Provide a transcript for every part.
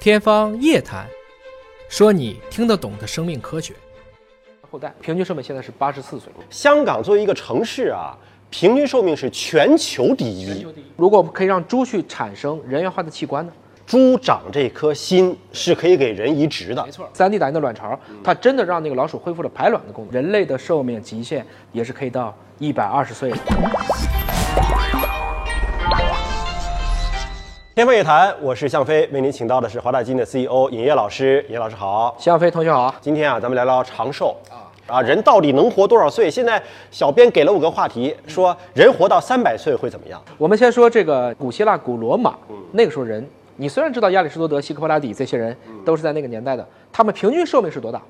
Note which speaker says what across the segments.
Speaker 1: 天方夜谭，说你听得懂的生命科学。
Speaker 2: 后代平均寿命现在是八十四岁。
Speaker 3: 香港作为一个城市啊，平均寿命是全球第一。
Speaker 2: 如果我们可以让猪去产生人源化的器官呢？
Speaker 3: 猪长这颗心是可以给人移植的。
Speaker 2: 没错，三 D 打印的卵巢，它真的让那个老鼠恢复了排卵的功能。人类的寿命极限也是可以到一百二十岁
Speaker 3: 天方夜谭，我是向飞，为您请到的是华大基因的 CEO 尹烨老师。尹烨老师好，
Speaker 2: 向飞同学好。
Speaker 3: 今天啊，咱们聊聊长寿啊啊，人到底能活多少岁？现在小编给了我个话题，说人活到三百岁会怎么样？
Speaker 2: 我们先说这个古希腊、古罗马，那个时候人，你虽然知道亚里士多德、希克波拉底这些人都是在那个年代的，他们平均寿命是多大？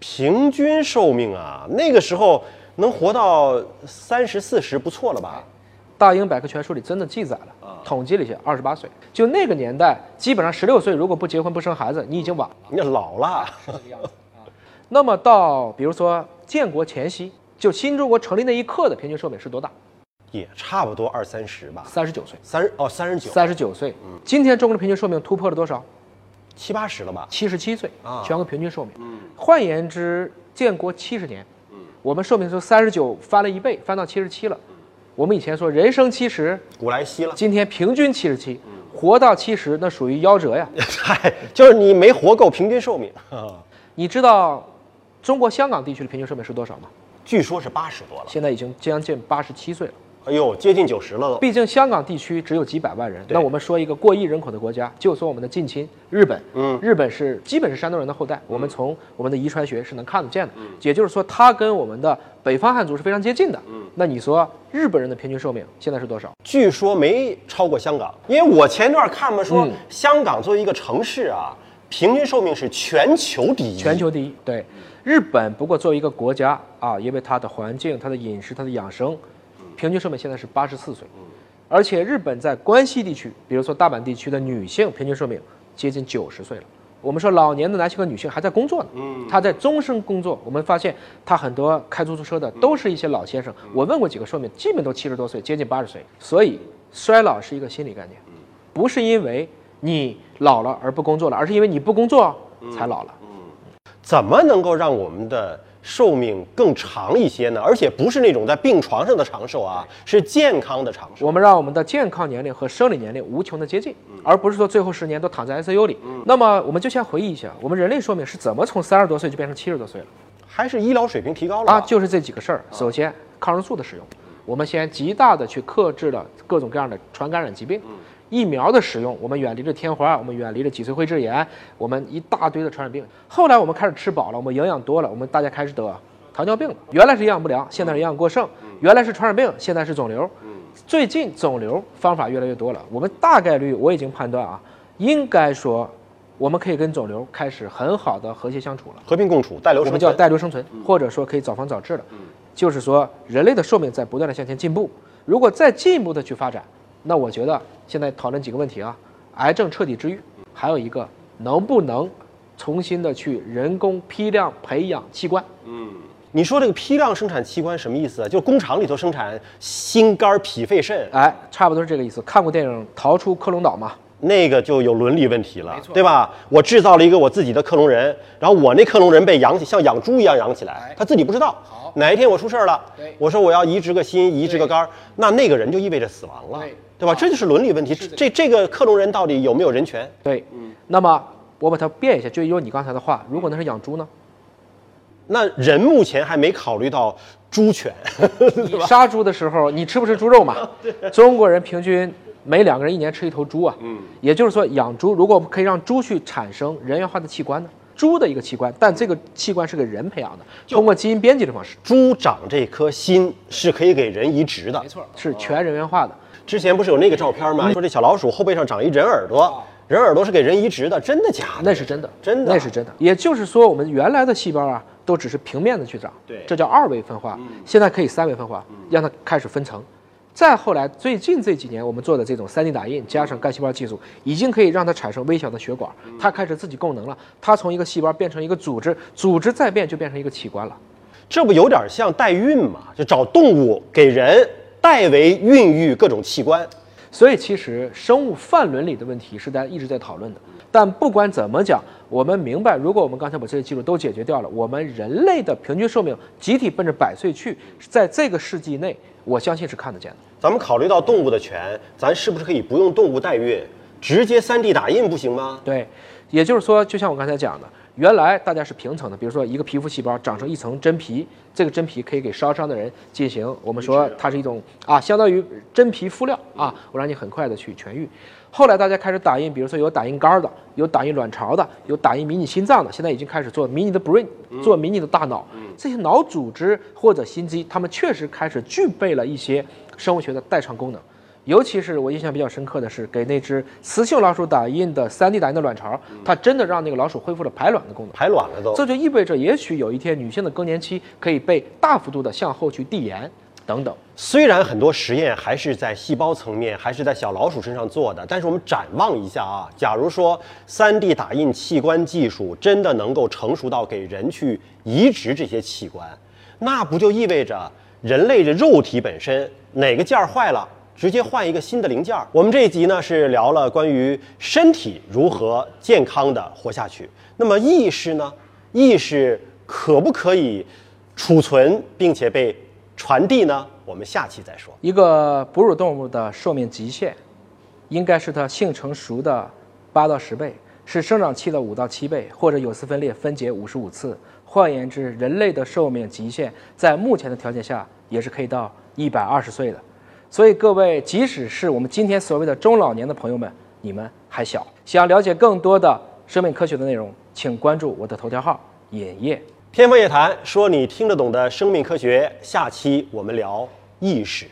Speaker 3: 平均寿命啊，那个时候能活到三十四十，不错了吧？
Speaker 2: 大英百科全书里真的记载了，统计了一下，二十八岁。就那个年代，基本上十六岁如果不结婚不生孩子，你已经晚了。
Speaker 3: 你老了，
Speaker 2: 那么到比如说建国前夕，就新中国成立那一刻的平均寿命是多大？
Speaker 3: 也差不多二三十吧，
Speaker 2: 三十九岁。
Speaker 3: 三十哦，三十九，
Speaker 2: 三十九岁。今天中国的平均寿命突破了多少？
Speaker 3: 七八十了吧？
Speaker 2: 七十七岁
Speaker 3: 啊
Speaker 2: 全国平均寿命。换言之，建国七十年，我们寿命从三十九翻了一倍，翻到七十七了。我们以前说人生七十，
Speaker 3: 古来稀了。
Speaker 2: 今天平均七十七，活到七十那属于夭折呀。
Speaker 3: 嗨，就是你没活够平均寿命，
Speaker 2: 你知道中国香港地区的平均寿命是多少吗？
Speaker 3: 据说是八十多了。
Speaker 2: 现在已经将近八十七岁了。
Speaker 3: 哎呦，接近九十了都。
Speaker 2: 毕竟香港地区只有几百万人，那我们说一个过亿人口的国家，就说我们的近亲日本，
Speaker 3: 嗯
Speaker 2: 日本是基本是山东人的后代，我们从我们的遗传学是能看得见的，也就是说它跟我们的北方汉族是非常接近的。嗯那你说日本人的平均寿命现在是多少？
Speaker 3: 据说没超过香港，因为我前段看嘛说，
Speaker 2: 嗯
Speaker 3: 香港作为一个城市啊，平均寿命是全球第一。
Speaker 2: 全球第一。对，日本不过作为一个国家啊，因为它的环境、它的饮食、它的养生，平均寿命现在是八十四岁，而且日本在关西地区，比如说大阪地区的女性平均寿命接近九十岁了。我们说老年的男性和女性还在工作呢，
Speaker 3: 嗯
Speaker 2: 他在终身工作。我们发现他很多开出租车的都是一些老先生，我问过几个寿命基本都七十多岁，接近八十岁。所以衰老是一个心理概念，不是因为你老了而不工作了，而是因为你不工作才老了。
Speaker 3: 怎么能够让我们的寿命更长一些呢？而且不是那种在病床上的长寿啊，是健康的长寿。
Speaker 2: 我们让我们的健康年龄和生理年龄无穷的接近，而不是说最后十年都躺在 ICU 里。那么我们就先回忆一下，我们人类寿命是怎么从三十多岁就变成七十多岁了
Speaker 3: 还是医疗水平提高了
Speaker 2: 啊？就是这几个事儿。首先，抗生素的使用，我们先极大的去克制了各种各样的传感染疾病。疫苗的使用，我们远离了天花，我们远离了脊髓灰质炎，我们一大堆的传染病。后来我们开始吃饱了，我们营养多了，我们大家开始得糖尿病了。原来是营养不良，现在是营养过剩；原来是传染病，现在是肿瘤。最近肿瘤方法越来越多了，我们大概率我已经判断啊，应该说我们可以跟肿瘤开始很好的和谐相处了。
Speaker 3: 和平共处，带流
Speaker 2: 我们叫
Speaker 3: 存。
Speaker 2: 带瘤生存，或者说可以早防早治了。就是说，人类的寿命在不断的向前进步。如果再进一步的去发展，那我觉得现在讨论几个问题啊：癌症彻底治愈，还有一个能不能重新的去人工批量培养器官。
Speaker 3: 嗯你说这个批量生产器官什么意思啊？就工厂里头生产心肝脾肺肾，
Speaker 2: 哎，差不多是这个意思。看过电影《逃出克隆岛》吗？
Speaker 3: 那个就有伦理问题了，对吧？我制造了一个我自己的克隆人，然后我那克隆人被养起，像养猪一样养起来，他自己不知道。哪一天我出事儿了，我说我要移植个心，移植个肝儿，那那个人就意味着死亡了
Speaker 2: 对，
Speaker 3: 对吧？这就是伦理问题。这这个克隆人到底有没有人权？
Speaker 2: 对，那么我把它变一下，就用你刚才的话，如果那是养猪呢？
Speaker 3: 那人目前还没考虑到猪权，
Speaker 2: 你杀猪的时候，你吃不吃猪肉嘛？中国人平均每两个人一年吃一头猪啊。嗯，也就是说，养猪如果我们可以让猪去产生人源化的器官呢？猪的一个器官，但这个器官是给人培养的，通过基因编辑的方式，
Speaker 3: 猪长这颗心是可以给人移植的。
Speaker 2: 没错，是全人源化的。
Speaker 3: 之前不是有那个照片吗？说这小老鼠后背上长一人耳朵，人耳朵是给人移植的，真的假的？
Speaker 2: 那是真的，
Speaker 3: 真的
Speaker 2: 那是真的。也就是说，我们原来的细胞啊，都只是平面的去长，
Speaker 3: 对
Speaker 2: 这叫二维分化。现在可以三维分化，让它开始分层。再后来，最近这几年我们做的这种 3D 打印加上干细胞技术，已经可以让它产生微小的血管，它开始自己供能了。它从一个细胞变成一个组织，组织再变就变成一个器官了。
Speaker 3: 这不有点像代孕吗？就找动物给人代为孕育各种器官。
Speaker 2: 所以，其实生物泛伦理的问题是大家一直在讨论的。但不管怎么讲，我们明白，如果我们刚才把这些技术都解决掉了，我们人类的平均寿命集体奔着百岁去，在这个世纪内，我相信是看得见的。
Speaker 3: 咱们考虑到动物的权，咱是不是可以不用动物代孕，直接 3D 打印不行吗？
Speaker 2: 对，也就是说，就像我刚才讲的，原来大家是平层的，比如说一个皮肤细胞长成一层真皮，这个真皮可以给烧伤的人进行，我们说它是一种啊，相当于真皮敷料啊，我让你很快的去痊愈。后来大家开始打印，比如说有打印肝的，有打印卵巢的，有打印迷你心脏的，现在已经开始做迷你的 brain，做迷你的大脑。这些脑组织或者心肌，它们确实开始具备了一些生物学的代偿功能。尤其是我印象比较深刻的是，给那只雌性老鼠打印的 3D 打印的卵巢，它真的让那个老鼠恢复了排卵的功能。
Speaker 3: 排卵了都，
Speaker 2: 这就意味着，也许有一天女性的更年期可以被大幅度的向后去递延。等等，
Speaker 3: 虽然很多实验还是在细胞层面，还是在小老鼠身上做的，但是我们展望一下啊，假如说 3D 打印器官技术真的能够成熟到给人去移植这些器官，那不就意味着人类的肉体本身哪个件儿坏了，直接换一个新的零件？我们这一集呢是聊了关于身体如何健康的活下去，那么意识呢？意识可不可以储存并且被？传递呢？我们下期再说。
Speaker 2: 一个哺乳动物的寿命极限，应该是它性成熟的八到十倍，是生长期的五到七倍，或者有丝分裂分解五十五次。换言之，人类的寿命极限在目前的条件下也是可以到一百二十岁的。所以各位，即使是我们今天所谓的中老年的朋友们，你们还小。想了解更多的生命科学的内容，请关注我的头条号“尹烨”。
Speaker 3: 天方夜谭，说你听得懂的生命科学。下期我们聊意识。